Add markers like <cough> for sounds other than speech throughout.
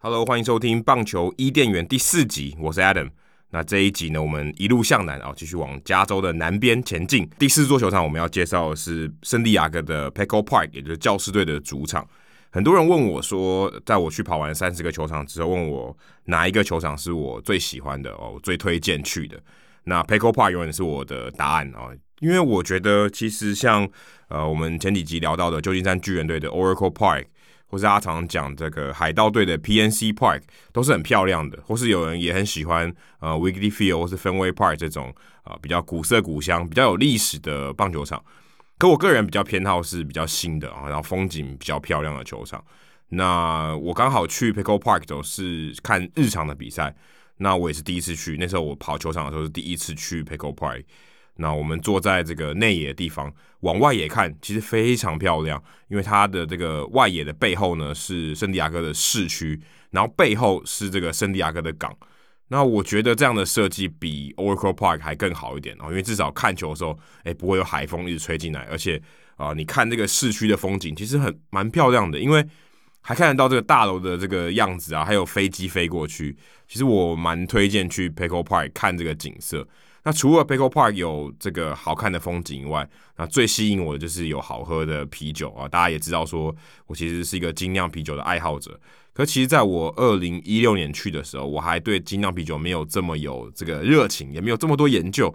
Hello，欢迎收听棒球伊甸园第四集，我是 Adam。那这一集呢，我们一路向南啊，继续往加州的南边前进。第四座球场我们要介绍的是圣地亚哥的 Petco Park，也就是教师队的主场。很多人问我说，在我去跑完三十个球场之后，问我哪一个球场是我最喜欢的哦，最推荐去的。那 Petco Park 永远是我的答案啊，因为我觉得其实像呃，我们前几集聊到的旧金山巨人队的 Oracle Park。或是他常讲这个海盗队的 PNC Park 都是很漂亮的，或是有人也很喜欢呃 Wrigley Field 或是 Fenway Park 这种啊、呃、比较古色古香、比较有历史的棒球场。可我个人比较偏好是比较新的啊，然后风景比较漂亮的球场。那我刚好去 Pickle Park 都是看日常的比赛，那我也是第一次去。那时候我跑球场的时候是第一次去 Pickle Park。那我们坐在这个内野的地方，往外野看，其实非常漂亮，因为它的这个外野的背后呢是圣地亚哥的市区，然后背后是这个圣地亚哥的港。那我觉得这样的设计比 Oracle Park 还更好一点哦，因为至少看球的时候，哎，不会有海风一直吹进来，而且啊，你看这个市区的风景其实很蛮漂亮的，因为还看得到这个大楼的这个样子啊，还有飞机飞过去。其实我蛮推荐去 Pico Park 看这个景色。那除了 Petco Park 有这个好看的风景以外，那最吸引我的就是有好喝的啤酒啊！大家也知道，说我其实是一个精酿啤酒的爱好者。可其实在我二零一六年去的时候，我还对精酿啤酒没有这么有这个热情，也没有这么多研究。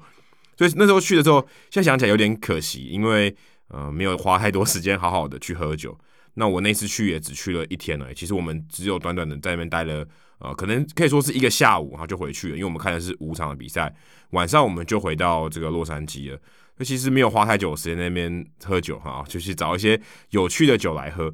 所以那时候去的时候，现在想起来有点可惜，因为呃没有花太多时间好好的去喝酒。那我那次去也只去了一天而已。其实我们只有短短的在那边待了。呃，可能可以说是一个下午，然后就回去了，因为我们看的是五场的比赛。晚上我们就回到这个洛杉矶了。那其实没有花太久时间那边喝酒哈，就去找一些有趣的酒来喝。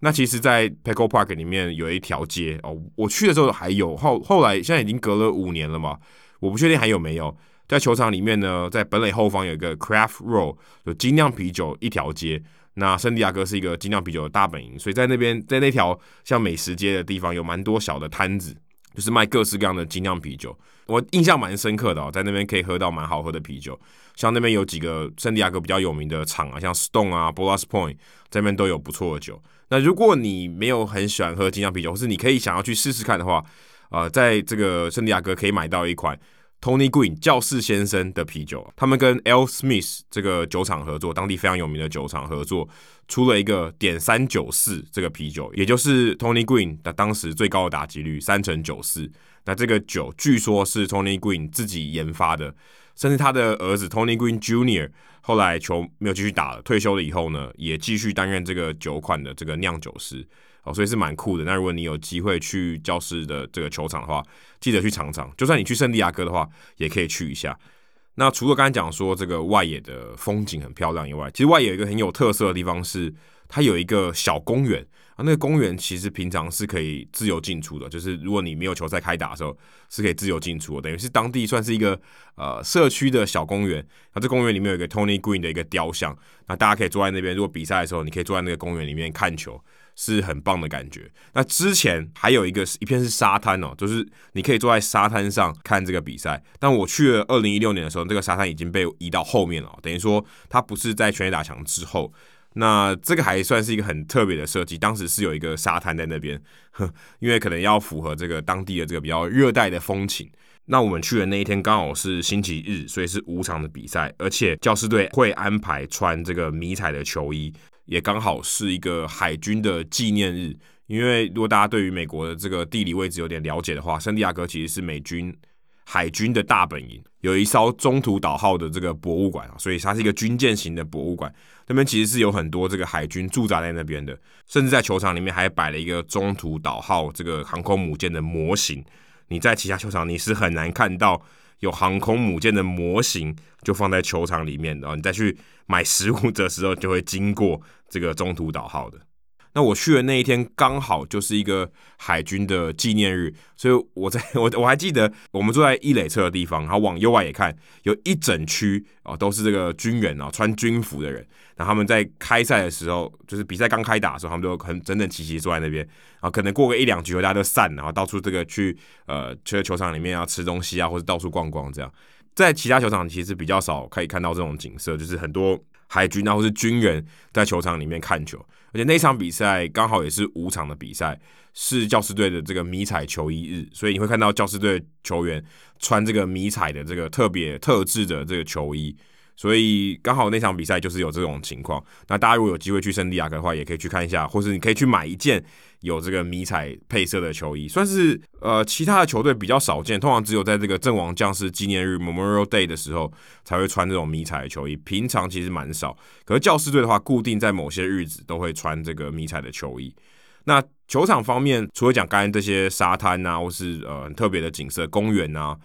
那其实，在 p e c o Park 里面有一条街哦，我去的时候还有，后后来现在已经隔了五年了嘛，我不确定还有没有。在球场里面呢，在本垒后方有一个 Craft Row，有精酿啤酒一条街。那圣地亚哥是一个精酿啤酒的大本营，所以在那边，在那条像美食街的地方，有蛮多小的摊子，就是卖各式各样的精酿啤酒。我印象蛮深刻的哦，在那边可以喝到蛮好喝的啤酒，像那边有几个圣地亚哥比较有名的厂啊，像 Stone 啊、Ballast Point，这边都有不错的酒。那如果你没有很喜欢喝精酿啤酒，或是你可以想要去试试看的话，呃，在这个圣地亚哥可以买到一款。Tony Green 教士先生的啤酒，他们跟 L. Smith 这个酒厂合作，当地非常有名的酒厂合作，出了一个点三九四这个啤酒，也就是 Tony Green 的当时最高的打击率三成九四。那这个酒据说是 Tony Green 自己研发的，甚至他的儿子 Tony Gwynn Jr. 后来球没有继续打了，退休了以后呢，也继续担任这个酒款的这个酿酒师。哦，所以是蛮酷的。那如果你有机会去教士的这个球场的话，记得去尝尝。就算你去圣地亚哥的话，也可以去一下。那除了刚才讲说这个外野的风景很漂亮以外，其实外野有一个很有特色的地方是，它有一个小公园啊。那个公园其实平常是可以自由进出的，就是如果你没有球赛开打的时候，是可以自由进出的，等于是当地算是一个呃社区的小公园。那这公园里面有一个 Tony Green 的一个雕像，那大家可以坐在那边。如果比赛的时候，你可以坐在那个公园里面看球。是很棒的感觉。那之前还有一个一片是沙滩哦，就是你可以坐在沙滩上看这个比赛。但我去了二零一六年的时候，这个沙滩已经被移到后面了，等于说它不是在全垒打墙之后。那这个还算是一个很特别的设计。当时是有一个沙滩在那边，<laughs> 因为可能要符合这个当地的这个比较热带的风情。那我们去的那一天刚好是星期日，所以是五场的比赛，而且教师队会安排穿这个迷彩的球衣。也刚好是一个海军的纪念日，因为如果大家对于美国的这个地理位置有点了解的话，圣地亚哥其实是美军海军的大本营，有一艘中途岛号的这个博物馆啊，所以它是一个军舰型的博物馆。那边其实是有很多这个海军驻扎在那边的，甚至在球场里面还摆了一个中途岛号这个航空母舰的模型。你在其他球场你是很难看到有航空母舰的模型就放在球场里面，然后你再去买食物的时候就会经过。这个中途岛号的，那我去的那一天刚好就是一个海军的纪念日，所以我在 <laughs> 我我还记得我们坐在一垒侧的地方，然后往右外也看，有一整区哦都是这个军人啊，穿军服的人。然后他们在开赛的时候，就是比赛刚开打的时候，他们就很整整齐齐坐在那边。然后可能过个一两局，大家都散，然后到处这个去呃去球场里面要吃东西啊，或者到处逛逛这样。在其他球场其实比较少可以看到这种景色，就是很多海军啊或是军人在球场里面看球。而且那场比赛刚好也是五场的比赛，是教师队的这个迷彩球衣日，所以你会看到教师队球员穿这个迷彩的这个特别特制的这个球衣，所以刚好那场比赛就是有这种情况。那大家如果有机会去圣地亚哥的话，也可以去看一下，或是你可以去买一件有这个迷彩配色的球衣，算是呃其他的球队比较少见，通常只有在这个阵亡将士纪念日 Memorial Day 的时候才会穿这种迷彩的球衣，平常其实蛮少。可是教士队的话，固定在某些日子都会穿这个迷彩的球衣。那球场方面，除了讲刚才这些沙滩啊，或是呃很特别的景色、公园啊，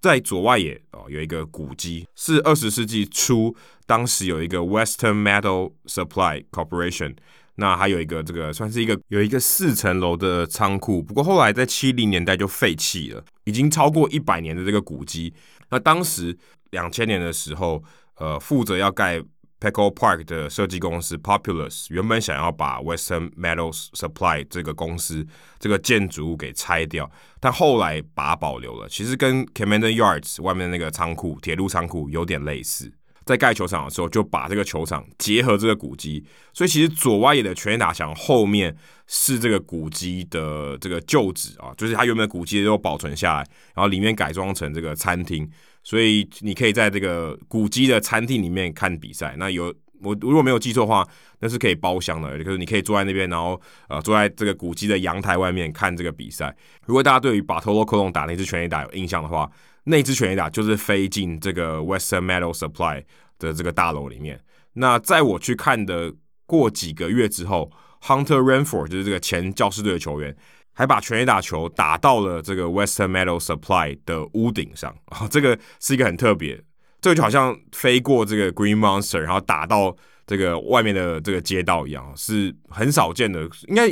在左外野哦有一个古迹，是二十世纪初当时有一个 Western Metal Supply Corporation，那还有一个这个算是一个有一个四层楼的仓库，不过后来在七零年代就废弃了，已经超过一百年的这个古迹。那当时两千年的时候，呃，负责要盖。Peco Park 的设计公司 Populous 原本想要把 Western Metals Supply 这个公司这个建筑物给拆掉，但后来把它保留了。其实跟 Commander Yards 外面的那个仓库、铁路仓库有点类似。在盖球场的时候，就把这个球场结合这个古迹，所以其实左外野的全垒打墙后面是这个古迹的这个旧址啊，就是它原本的古迹都保存下来，然后里面改装成这个餐厅。所以你可以在这个古迹的餐厅里面看比赛。那有我如果没有记错的话，那是可以包厢的，就是你可以坐在那边，然后呃坐在这个古迹的阳台外面看这个比赛。如果大家对于 Bartolo Colon 打那支全垒打有印象的话，那支拳击打就是飞进这个 Western Metal Supply 的这个大楼里面。那在我去看的过几个月之后，Hunter Renfroe 就是这个前教师队的球员。还把拳击打球打到了这个 Western Metal Supply 的屋顶上，啊，这个是一个很特别，这个就好像飞过这个 Green Monster，然后打到这个外面的这个街道一样，是很少见的，应该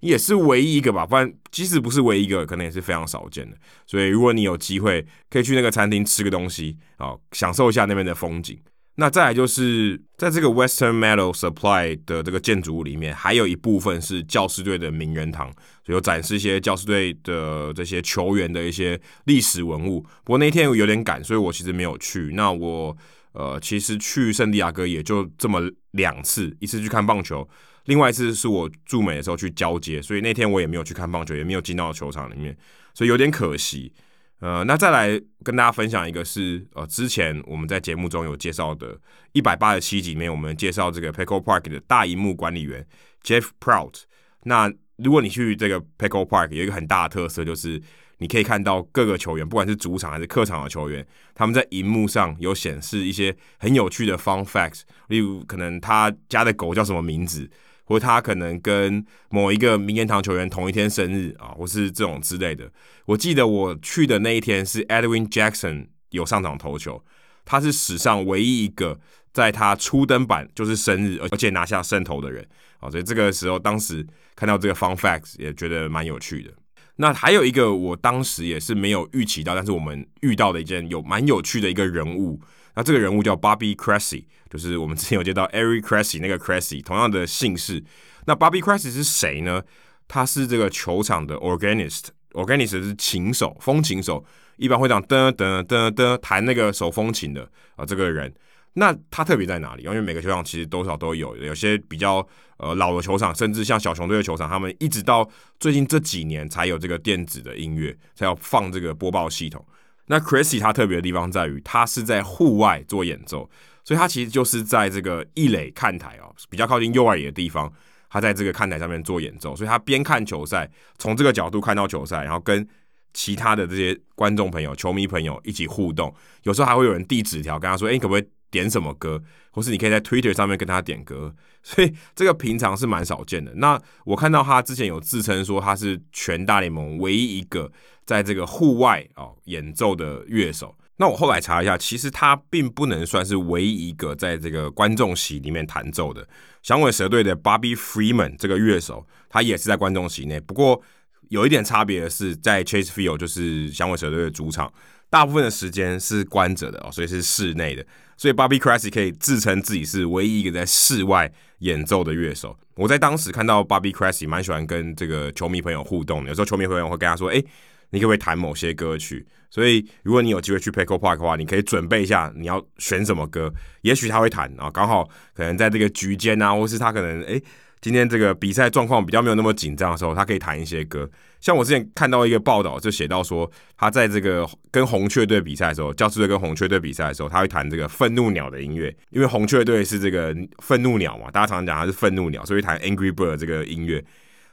也是唯一一个吧，不然即使不是唯一一个，可能也是非常少见的。所以如果你有机会，可以去那个餐厅吃个东西啊，享受一下那边的风景。那再来就是在这个 Western Metal Supply 的这个建筑物里面，还有一部分是教师队的名人堂，所以有展示一些教师队的这些球员的一些历史文物。不过那天有点赶，所以我其实没有去。那我呃，其实去圣地亚哥也就这么两次，一次去看棒球，另外一次是我驻美的时候去交接，所以那天我也没有去看棒球，也没有进到球场里面，所以有点可惜。呃，那再来跟大家分享一个是，呃，之前我们在节目中有介绍的，一百八十七集里面，我们介绍这个 Petco Park 的大荧幕管理员 Jeff Prout。那如果你去这个 Petco Park，有一个很大的特色，就是你可以看到各个球员，不管是主场还是客场的球员，他们在荧幕上有显示一些很有趣的 fun facts，例如可能他家的狗叫什么名字。或他可能跟某一个名人堂球员同一天生日啊，或是这种之类的。我记得我去的那一天是 Edwin Jackson 有上场投球，他是史上唯一一个在他初登板就是生日，而且拿下胜投的人啊。所以这个时候，当时看到这个 fun facts 也觉得蛮有趣的。那还有一个，我当时也是没有预期到，但是我们遇到的一件有蛮有趣的一个人物。那这个人物叫 Bobby Cressy，就是我们之前有接到 Eric Cressy 那个 Cressy，同样的姓氏。那 Bobby Cressy 是谁呢？他是这个球场的 organist，organist 是琴手，风琴手，一般会这样噔噔噔噔弹那个手风琴的啊，这个人。那他特别在哪里？因为每个球场其实多少都有，有些比较呃老的球场，甚至像小熊队的球场，他们一直到最近这几年才有这个电子的音乐，才要放这个播报系统。那 Chrissy 他特别的地方在于，他是在户外做演奏，所以他其实就是在这个一垒看台哦，比较靠近右外野的地方，他在这个看台上面做演奏，所以他边看球赛，从这个角度看到球赛，然后跟其他的这些观众朋友、球迷朋友一起互动，有时候还会有人递纸条跟他说：“哎，你可不可以点什么歌？”或是你可以在 Twitter 上面跟他点歌，<laughs> 所以这个平常是蛮少见的。那我看到他之前有自称说他是全大联盟唯一一个。在这个户外哦演奏的乐手，那我后来查一下，其实他并不能算是唯一一个在这个观众席里面弹奏的。响尾蛇队的 Bobby Freeman 这个乐手，他也是在观众席内。不过有一点差别的是，在 Chase Field 就是响尾蛇队的主场，大部分的时间是关着的哦，所以是室内的。所以 Bobby Cressy 可以自称自己是唯一一个在室外演奏的乐手。我在当时看到 Bobby Cressy 蛮喜欢跟这个球迷朋友互动，有时候球迷朋友会跟他说：“诶，你可不可以弹某些歌曲？”所以如果你有机会去 Petco Park 的话，你可以准备一下你要选什么歌。也许他会弹啊，刚好可能在这个局间啊，或是他可能诶。今天这个比赛状况比较没有那么紧张的时候，他可以弹一些歌。像我之前看到一个报道，就写到说，他在这个跟红雀队比赛的时候，教士队跟红雀队比赛的时候，他会弹这个愤怒鸟的音乐，因为红雀队是这个愤怒鸟嘛，大家常常讲他是愤怒鸟，所以弹 Angry Bird 这个音乐。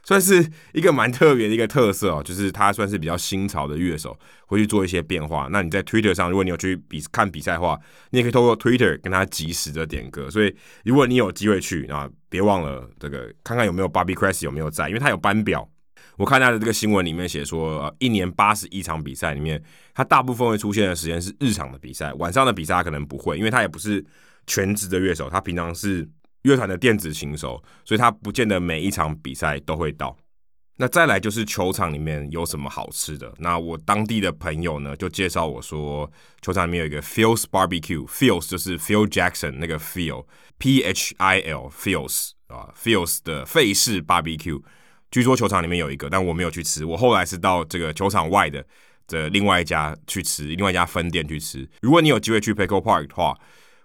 算是一个蛮特别的一个特色哦，就是他算是比较新潮的乐手，会去做一些变化。那你在 Twitter 上，如果你有去比看比赛的话，你也可以透过 Twitter 跟他及时的点歌。所以如果你有机会去啊，别忘了这个看看有没有 Bobby Cressy 有没有在，因为他有班表。我看他的这个新闻里面写说，一年八十一场比赛里面，他大部分会出现的时间是日常的比赛，晚上的比赛他可能不会，因为他也不是全职的乐手，他平常是。乐团的电子琴手，所以他不见得每一场比赛都会到。那再来就是球场里面有什么好吃的？那我当地的朋友呢，就介绍我说，球场里面有一个 Phil's Barbecue，Phil's 就是 Phil Jackson 那个 Phil，P H I L，Phil's 啊，Phil's 的费氏 Barbecue。据说球场里面有一个，但我没有去吃。我后来是到这个球场外的这另外一家去吃，另外一家分店去吃。如果你有机会去 Petco Park 的话，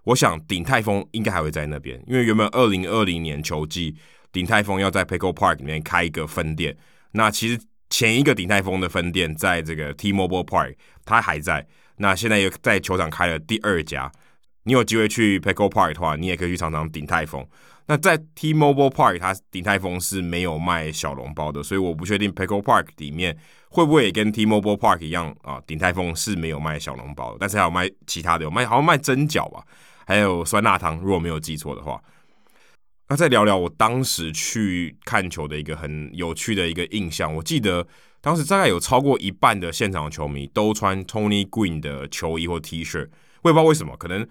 我想鼎泰丰应该还会在那边，因为原本二零二零年球季鼎泰丰要在 Petco Park 里面开一个分店。那其实前一个鼎泰丰的分店在这个 T-Mobile Park，它还在。那现在又在球场开了第二家。你有机会去 p e c o Park 的话，你也可以去尝尝鼎泰丰。那在 T-Mobile Park，它鼎泰丰是没有卖小笼包的，所以我不确定 p e c o Park 里面会不会也跟 T-Mobile Park 一样啊？鼎泰丰是没有卖小笼包，但是还有卖其他的，有卖好像卖蒸饺吧。还有酸辣汤，如果没有记错的话，那再聊聊我当时去看球的一个很有趣的一个印象。我记得当时大概有超过一半的现场球迷都穿 Tony Green 的球衣或 T 恤，我也不知道为什么，可能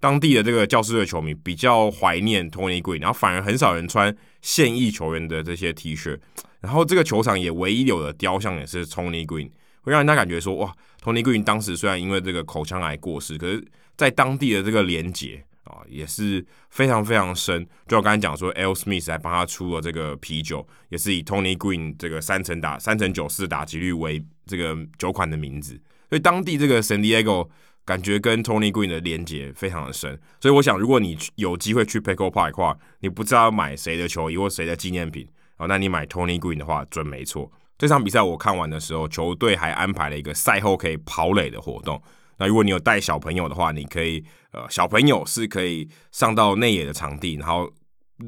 当地的这个教士队球迷比较怀念 Tony Green，然后反而很少人穿现役球员的这些 T 恤。然后这个球场也唯一有的雕像也是 Tony Green，会让人家感觉说哇，Tony Green 当时虽然因为这个口腔癌过世，可是。在当地的这个连结啊，也是非常非常深。就我刚才讲说，L. Smith 还帮他出了这个啤酒，也是以 Tony Green 这个三成打三成九四打击率为这个酒款的名字。所以当地这个 San Diego 感觉跟 Tony Green 的连接非常的深。所以我想，如果你有机会去 Pickle Park 的话，你不知道买谁的球衣或谁的纪念品啊，那你买 Tony Green 的话准没错。这场比赛我看完的时候，球队还安排了一个赛后可以跑垒的活动。那如果你有带小朋友的话，你可以呃，小朋友是可以上到内野的场地，然后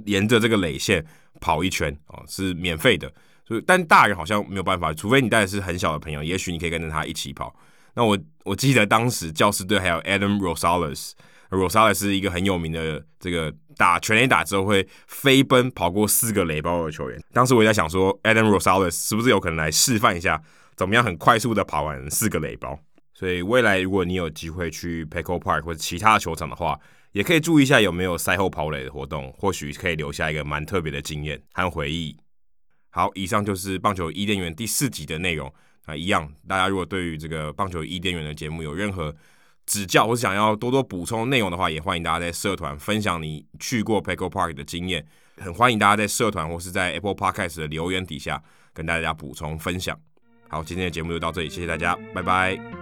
沿着这个垒线跑一圈哦，是免费的。所以，但大人好像没有办法，除非你带的是很小的朋友，也许你可以跟着他一起跑。那我我记得当时教师队还有 Adam Rosales，Rosales 是一个很有名的这个打全垒打之后会飞奔跑过四个垒包的球员。当时我也在想说，Adam Rosales 是不是有可能来示范一下怎么样很快速的跑完四个垒包？所以未来如果你有机会去 Petco Park 或者其他球场的话，也可以注意一下有没有赛后跑垒的活动，或许可以留下一个蛮特别的经验和回忆。好，以上就是棒球伊甸园第四集的内容啊，一样，大家如果对于这个棒球伊甸园的节目有任何指教，或是想要多多补充内容的话，也欢迎大家在社团分享你去过 p e c o Park 的经验，很欢迎大家在社团或是在 Apple Podcast 的留言底下跟大家补充分享。好，今天的节目就到这里，谢谢大家，拜拜。